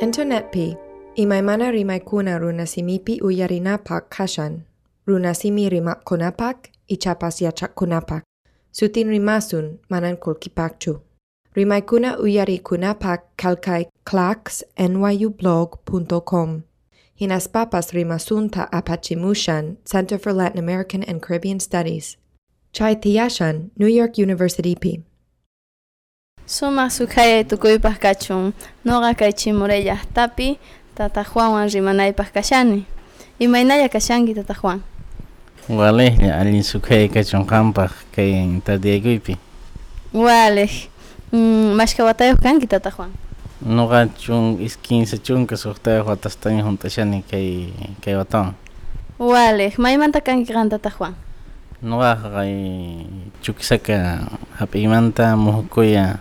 Internetpi, imaymana rimaykuna runasimipi uyarinapak kashan, runasimi rimapkunapak ichapas yachakkunapak, sutin rimasun manan kulkipakchu. Rimaykuna uyarikunapak kalkay clax nyublog.com. Hinaspapas rimasunta apachimushan Center for Latin American and Caribbean Studies. Chai Tiyashan, New York University P. Suma sukaya tukuypaq kachun noqa kay tapi tata Juanwan rimanaypaq kashani imaynalla kashanki tata Juan. Walejlla allin sukhay kachun qampaq kay tardiyakuypi Walej mm, mashka watayuq kanki tata Juan. Nuqa chun is 15 chunka suqtayuq watastaña hunt'ashani kay kay watawan Walej maymanta kanki qan tata Juan. Nuqaqa kay Chuquisaca hap'iymanta muhukuya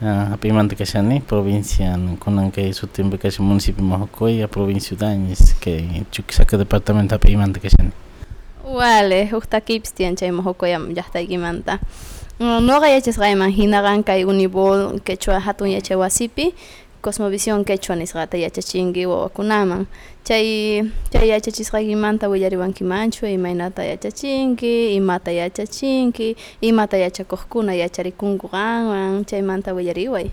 hap'iymanta kashani provincia kunan kay sutinpi kashan municipio muhukuya provincia Udañez kay Chuquisaca departamento hap'iymanta kashani Walej huk takipis tiyan chay muhukuya llaqtaykimanta Noqa yachasqayman hinaqa kay Unibol quechua hatun yachay wasipi Cosmovisión quechua nisqata yachachinki wawakunaman chay chay yachachisqaykimanta willariwankimanchu imaynata yachachinki imata yachachinki imata yachakuqkuna yacharikunku qanwan chaymanta willariway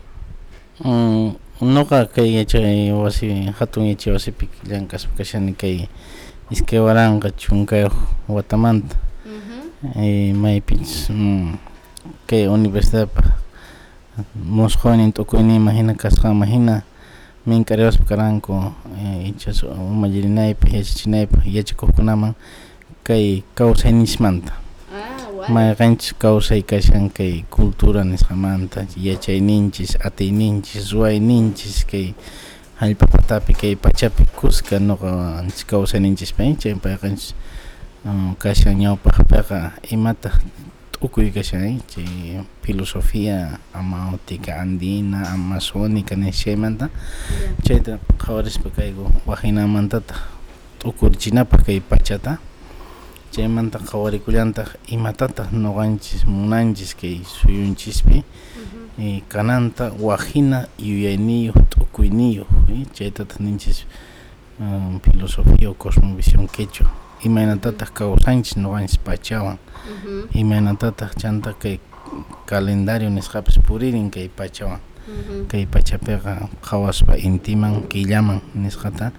mm, Nuqa kay yachay wasi hatun yachay wasipi llank'aspa kashani kay iskay waranqa chunkayuq watamanta. Y maypich mm, kay universidadpa musquynin t'ukuyniyman hina kasqanman hina minkarewas pakaranku eh, ichasu um, mallerinaypaq yachachiynaypaq yachakuqkunaman kay kawsaynishmanta ah, may qanchis kawsay kashan kay cultura nisqamanta yachayninchis atiyninchis ruwayninchis kay hallp'apatapi kay pachapi kusqa noqa anchis kawsayninchis pay chay payqa anchis um, kashan ñawpaqpiqa imataq chay filosofía amautica andina amazónica nishaymanta chayta qhawarispa kayku wajinamantataq t'ukurichinapaq kay pachata. Chaymanta qhawarikullantaq imatataq ñuqanchis munanchis kay suyunchispi y kananta wajina yuyayniyuq t'ukuyniyuq chaytataq ninchis filosofía o cosmovisión quechua imaynatataq kawsanchis ñuqanchis pachawan. Imaynatataq chanta kay calendario nisqapas puririn kay pachawan. Kay pachapiqa qhawaspa intiman killaman nisqata.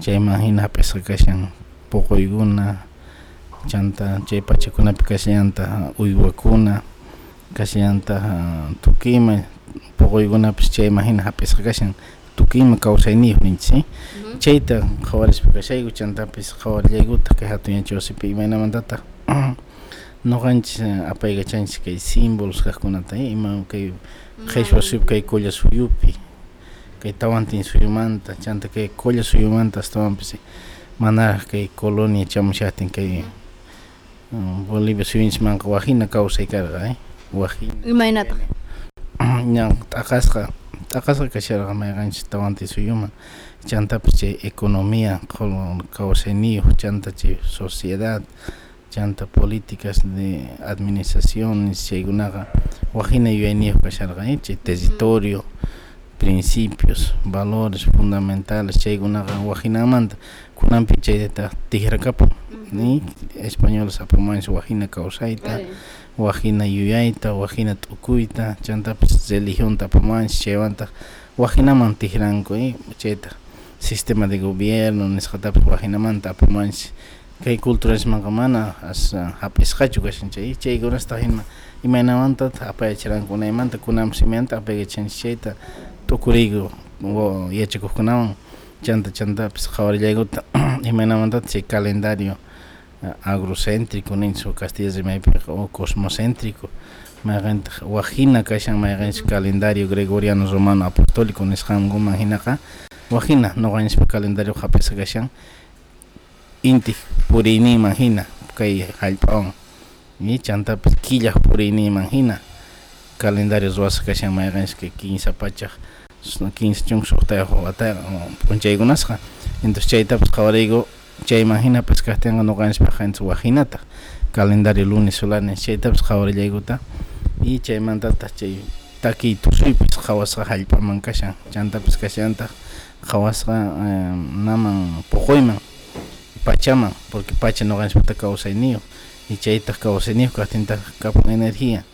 Chayman hina hap'isqa kashan puquykuna chanta chay pachakunapi kashllanta uywakuna kashllanta tukima puquykunapish chayman hina hap'isqa kashan tukima kawsayniyuq ninchis chayta qhawarispa kashayku chantapis qhawarillaykuta kay hatun yachay wasipi imaynamantataq ñuqanchis apaykachanchis kay símbolos kaqkunata ima kay qhishwa suyupi kay qulla suyupi kay tawantin suyumanta chanta kay qulla suyumanta astawanpis manaraq kay colonia chamushaptin kay Bolivia suyunchikmanqa wajina kawsay karqa wajina imaynataq ña t'aqasqa t'aqasqa kasharqa mayqanchis tawantin suyuman chantapas chay economía kawsayniyuq chanta chay sociedad chanta políticas de administraciones chaykunaqa wajina yuyayniyuq kasharqa chay territorio principios valores fundamentales chaykunaqa wajinamanta kunanpi chayta tikrakapan ni españoles apamanchis wajina kawsayta wajina yuyayta wajina t'ukuyta chantapas religionta apamanchis chaymanta wajinaman tikranku chayta sistema de gobierno nisqatapas wajinamanta apamanchis kay culturasmanqa mana hap'isqachu kashan chay chaykunastaq hina imaynamantataq apayachiranku unaymanta kunapas imaymanta apaykachanchis chayta t'ukuriyku yachakuqkunawan chanta chantapis qhawarillaykuta imaynamantataq chay calendario agrocéntrico ninchis o Castilla rimaypiqa o cosmocéntrico. Mayqantaq wajina kashan mayqanchis calendario gregoriano romano apostólico nisqankuman hinaqa wajina ñuqanchispa calendario hap'isqa kashan inti puriniyman hina kay hallp'awan y chantapis killaq puriniyman hina calendario ruwasqa kashan kay 15 pachaq 15 chunka suqtayuq watayqa p'unchaykunasqa entonces chaytapas qawariyku chayman hinapas kajtinqa ñuqanchis qanchis wajinata calendario lunes solares chaytapas qawarillaykuta y chaymantataq chay taki tusuypis qhawasqa hallp'aman kashan chantapis kashanta. Qhawasqa naman puquyman pachaman porque pacha noqanchikta kawsayniyuq y chaytaq kawsayniyuq kaqtinta kapun energía.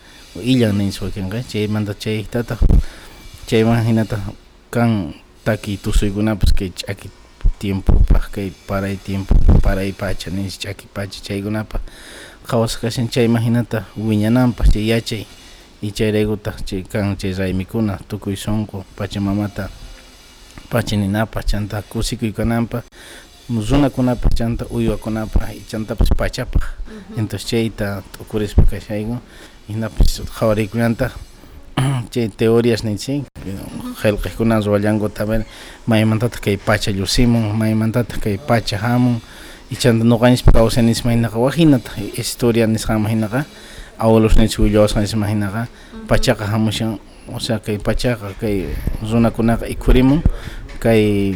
Illan ninchwa kanqa chaymanta chaytataq chayman hinata kan taki tusuykunapas kay ch'aki tiempopaq kay paray tiempo paray pacha nish ch'aki pacha chaykunapaq qhawasqa kashan chayman hinata wiñananpaq chay yachay y chayraykutaq chay kan chay raymikuna tukuy sunqu pachamamata pachaninapaq chanta kusikuykunanpaq runakunapaq chanta uywakunapaq y chantapas pachapaq entonces chayta t'ukurispa kashayku hinapas qhawarikullantaq chay teorias ninchik qillqikuna ruwallankuta maymantataq kay pacha llusimun maymantataq kay pacha hamun y chanta ñuqanchik kawsanispa hinaqa wajinata historia nisqanman hinaqa abuelos ninchik willawasqanisma hinaqa pachaqa hamushan o sea kay pachaqa kay runakunaqa ikhurimun kay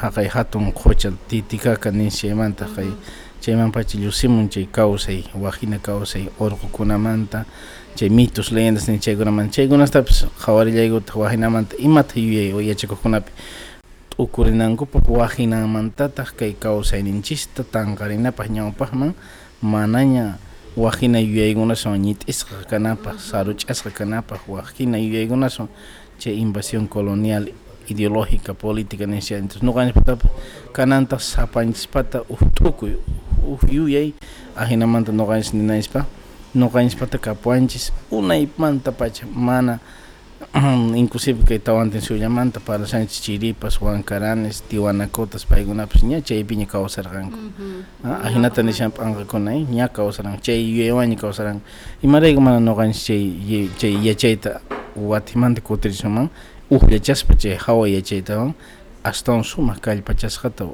haqay hatun qucha titikaka nishaymanta kay chaymanpacha llusimun chay kawsay wajina kawsay urqukunamanta chay mitos leyendas ni chaykunamanta chaykunastapish qhawarillaykuta wajinamanta imata yuyay yachakukkunapi t'ukurinankupaq wajinamantataq kay kawsayninchista tanqarinapaq ñawpaqman manaña wajina yuyaykunawan ñit'isqa kanapaq saruch'asqa kanapaq wajina yuyaykunawan chay invasión colonial ideológica, política nesse ano. Não ganha para cananta sapantes para o truco, o fio e aí a rina manta não ganha nem nais para não ganha para capuantes, o manta pacha mana inclusive que estava antes seu llamanta para Sánchez Chiripas, Juan Caranes, Tiwanacotas, Paiguna, pues ña chay piña causarán. Ah, ahinata ni champ ya, anga con ahí, cai causarán, chay yewan ni causarán. mana mare gumana cai gan chay chay ya chayta, watimante cotrizoman, chay hawa yachaytawan ashtawan sumaq kallpachasqata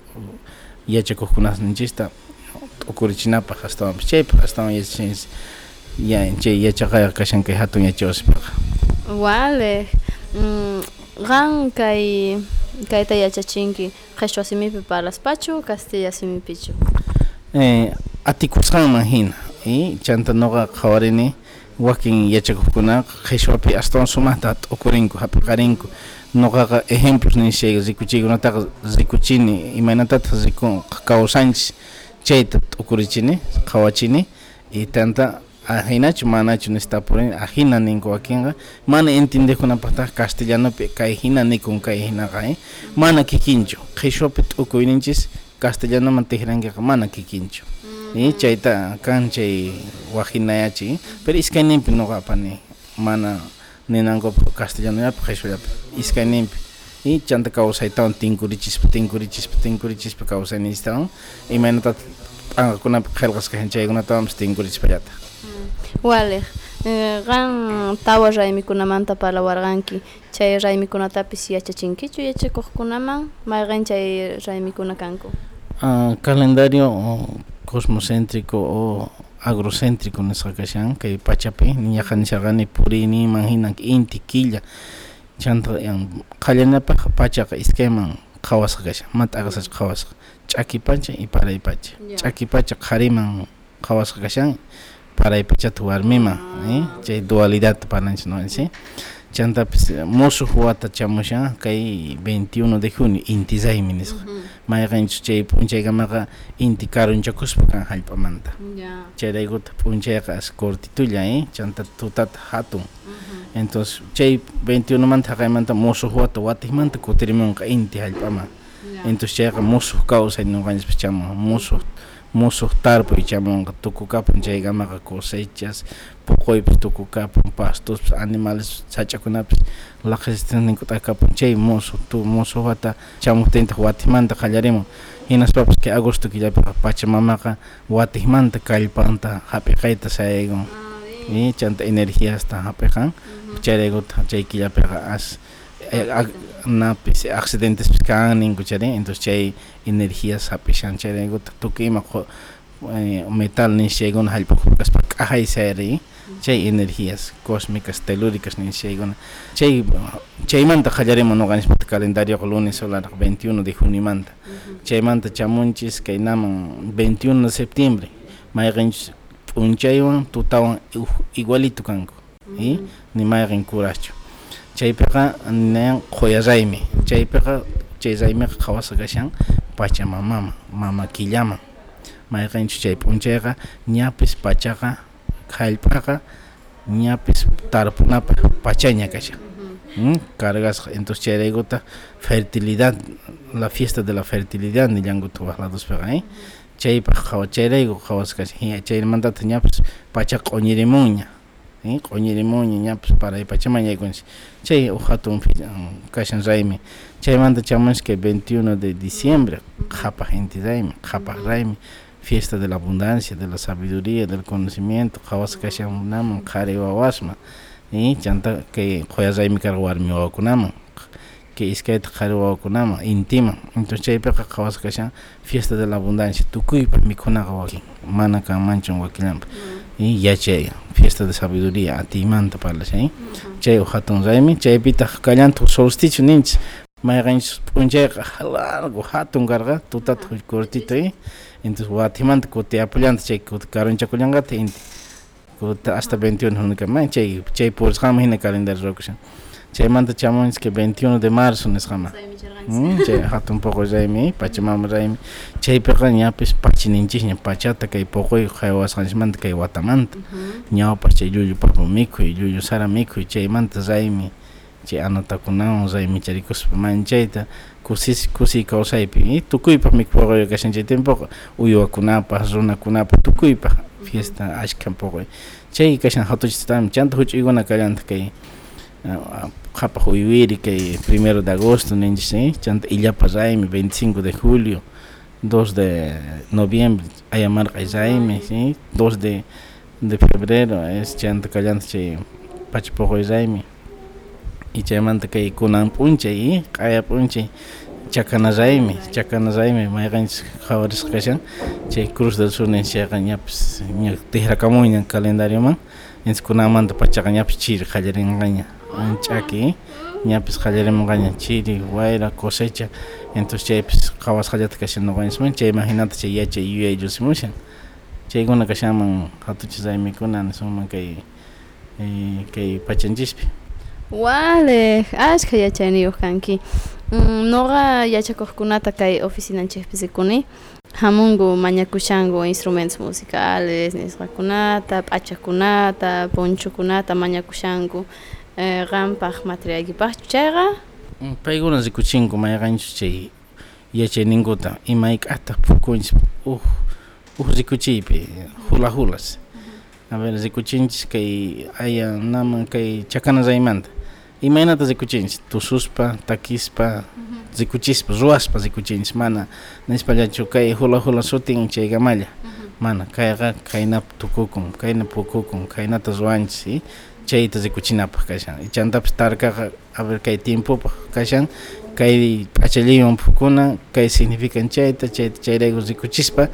yachakuqkunasninchista t'ukurichinapaq ashtawanpas chaypaq ashtawan yachachinchis ya chay yachaqayqa kashan kay hatun yachawaspaqa Vale. Mm, qan kay kayta yachachinki qhechwa simipi paraspachu castilla simipichu eh atikusqanman hina y chanta ñuqa qhawarini wakin yachakuqkunaqa qhechwapi astawan sumaqta t'ukurinku hapiqarinku ñuqaqa ejemplos nishay rikuchiykunataqa rikuchini imaynatataq riku kawsanchis chayta t'ukurichini qhawachini y tanta ajinachu manachu nistapurini ajina ninku wakinqa mana entendeqkunapaqtaq castellanopi kay hina nikun kay hinaqa eh? mana kikinchu qhechwapi t'ukuyninchis castellanoman tiqrankiqa mana kikinchu y chayta kan chay wajinayachi pero iskayninpi ñuqapani mana ninankupak castellanollapi qhechwallapi iskayninpi y chanta kawsaytawan tinkurichispa tinkurichispa tinkurichispa kawsaynistawan imaynata p'anqakunapi qillqasqa chaykunatawanpas tinkurichispallata Wale. Qan tawa raymikunamanta parlawarqanki chay raymikunatapis yachachinkichu yachakuqkunaman. Mayqan chay raymikuna kanku. Uh, calendario cosmocéntrico o agrocéntrico nisqa kashan kay pachapi ñaqa nisharqani puriyninman hinan inti chanta qallanapaq pachaqa iskayman qhawasqa kashan manta aqsacha qhawasqa ch'aki pacha y paray pacha ch'aki pacha qhariman qhawasqa kashan paray pachata warmiman eh? chay dualidad pananchik no ¿sí? Chantapis musuq wata chamusha kay 21 de junio intisaymi nisqa mayqanchik chay p'unchaykamaqa inti karunchakuspa kan hallp'amanta chayraykuta p'unchayqa as cortitulla eh? chanta tutata hatun entonces chay 21 manta haqaymanta musuq wata watikmanta kutirimunqa inti hallp'aman entonces chayqa musuq kawsay ñuqanchikpas chamun musuq musuq tarpuy chamunqa tukukapun chaykamaqa cosechas puquypis tukukapun pastos animales sach'akunapis laqsistinninkutaq kapun chay musuq tu musuq wata chamuptintaq watimanta qallarimun hinaspapas kay agosto killapiqa pachamamaqa watikmanta kallpanta hap'iqayta sayaykun y chanta energiasta hap'iqan chayraykuta chay killapiqa as accidentes kan ninku chari entonces chay energías hapishan chayraykuta tukuy ima metal nishaykuna hallp'akupakaspa k'ahay sayri chay energías cósmicas telúricas nishaykuna chay chaymanta qallarimun ñuqanchikpata calendarioqa lunes solar 21 de juniomanta chaymanta chamunchis kay naman 21 de septiembre. Mayqanchis p'unchaywan tutawan igualito kanku y nimayqa kurachu chaypiqa ninan qoyarraymi chaypiqa chay raymiqa qhawasa kashan pachamamama mama killaman mayqanchu chay p'unchayqa ñapis pachaqa hallp'aqa ñapis tarpunapaq pachaña kashan ¿Mm? cargasqa. Entonces chayraykutaq fertilidad la fiesta de la fertilidad nillankuta waq ladospiqa ¿eh? chaypaq qawa chayrayku qhawas kashan chaymantata ñapis pacha q'uñirimunña ¿eh? q'uñirimunña ñapis paray pachaman yaykunchik chay hatun kashan raymi chaymanta chamunchik 21 de diciembre qhapaq inti raymi qhapaq raymi fiesta de la abundancia, de la sabiduría, del conocimiento, qawas kashankunaman qhari wawasman y chanta que qoyarraymi karqa warmi wawakunaman que iskayta qhari wawakunaman intiman entonces chaypiqa qawas kashan fiesta de la abundancia. Tukuypa mikhunaqa wakin mana kanmanchun wakillanpa y yachay fiesta de sabiduría atiymanta parlashay chay hatun raymi chaypitaq kallantuq solsticio ninchik mayqanchik p'unchayqa largo hatun karqa tutata cortito y entonces watimanta kuti apollanta chay kuti karunchakullankata inti kuti hasta 21 hunikama chay chay purisqama hina calendario rukushan chaymanta chamunchik 21 de marzo nisqama chay hatun poco raymi pachamama raymi chaypiqa ñapis pachininchikña pachata kay poqoy haywasqanchikmanta kay watamanta ñawpaq chay llullu papa mikhuy llullu sara mikhuy chaymanta raymi chay anatakunawan raymi charikuspa manchayta kusis kusi kawsaypi tukuypaq mikhupoqoy kashan chay tiempoqa uywakunapaq runakunapaq tukuypaq fiesta ashkan poqoy chay kashan hatuchistami chanta huch'uykuna kallanta kay qhapaq uywiri kay primero de agosto ninchik chanta illapa raymi 25 de julio 2 de noviembre ¿sí? 2 de de febrero es chanta y kay kunan p'unchay y q'aya p'unchay chakana raymi chakana raymi mayqanchik qawarisqa kashan chay cruz del sur ninchayqa ñapis ña tiqrakamunña calendarioman entonces kunanmanta pachaqa ñapis chiri qallarinqaña ch'aki ñapis qallarimunqaña chiri wayra cosecha. Entonces chaypis qhawasqallata kashan noqanchikman chay imaginata chay yachay yuyay llusimushan chaykuna kashanman hatuchis raymikuna nisqman kay kay pachanchikpi Wale, ashka yachaniyuq kanki. Mm, noqa yachakuqkunata kay oficinanchikpi sikuni hamungu mañakushanku instrumentos musicales nisqakunata, p'achakunata, punchukunata mañakushanku eh, qampaq materialkipaqchu chayqa paykuna rikuchinku mayqanchik chay yachayninkuta imayk'ataq pukunchik uj uj rikuchiypi hula hulas. A ver rikuchinchik kay имената заключенци тусуспа, такиспа, зекучиспа, зуаспа заключенци, мана не на испалячу кај хула хула сотин че гамаља. Мана кајга кај на тукукум, кај на пукукум, кај на тазуанци, чеите зекучинапа кашан. И чантап старка абер кај тимпопа кажан, кај пачелијон пукуна, кај сигнификан чеите, чеите чеите го зекучиспа,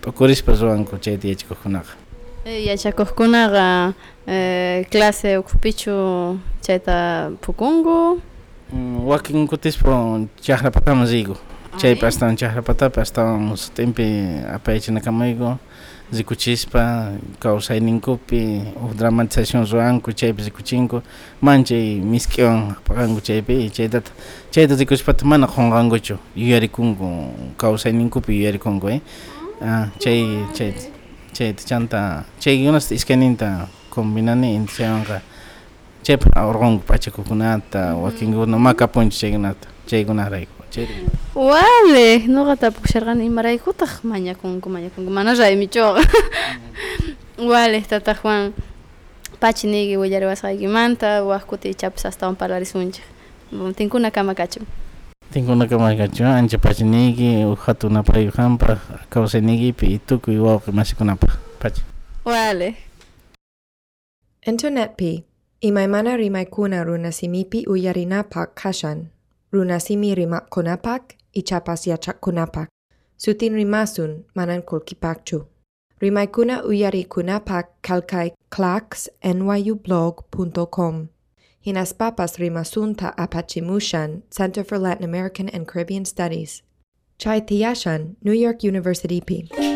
токориспа че чеите ечко хунаха. Yachakuqkunaqa eh, clase ukhupichu chayta pukunku wakin kutispa chaqrapataman riku chaypi astawan chaqrapatapi astawan sutinpi apayachinakamuyku rikuchispa kawsayninkupi uj dramatización ruwanku chaypi rikuchinku manchay misk'iwan apaqanku chaypi chaytata chayta rikuchpata mana qunqankuchu yuyarikunku kawsayninkupi yuyarikunku eh ah, chay che tichanta che yunas iskaninta combinani maka chaypa che pachakukunata che makapunchi chaykunata che Wale, nuqa tapukusharqani kun mañakunku mañakunku mana raymichowqa Wale, tata Juan. Pachi nigi willariwasqaykimanta waq kuti ichapas astawan parlarisunchik tinkuna kama kachun tinkunakama kachu ancha pachiniki hatunapay qampaq kawsaynikipi tukuy wawqi masikunapaq pacha Wale Internetpi, imaymana rimaykuna runasimipi uyarinapaq kashan, runasimi rimaqkunapaq ichapas yachaqkunapaq, sutin rimasun manan qullqipaqchu. Rimaykuna uyarikunapaq kalkay clacksnyublog.com. Hinaspapas rimasunta apachimushan Center for Latin American and Caribbean Studies. Chai New York University P.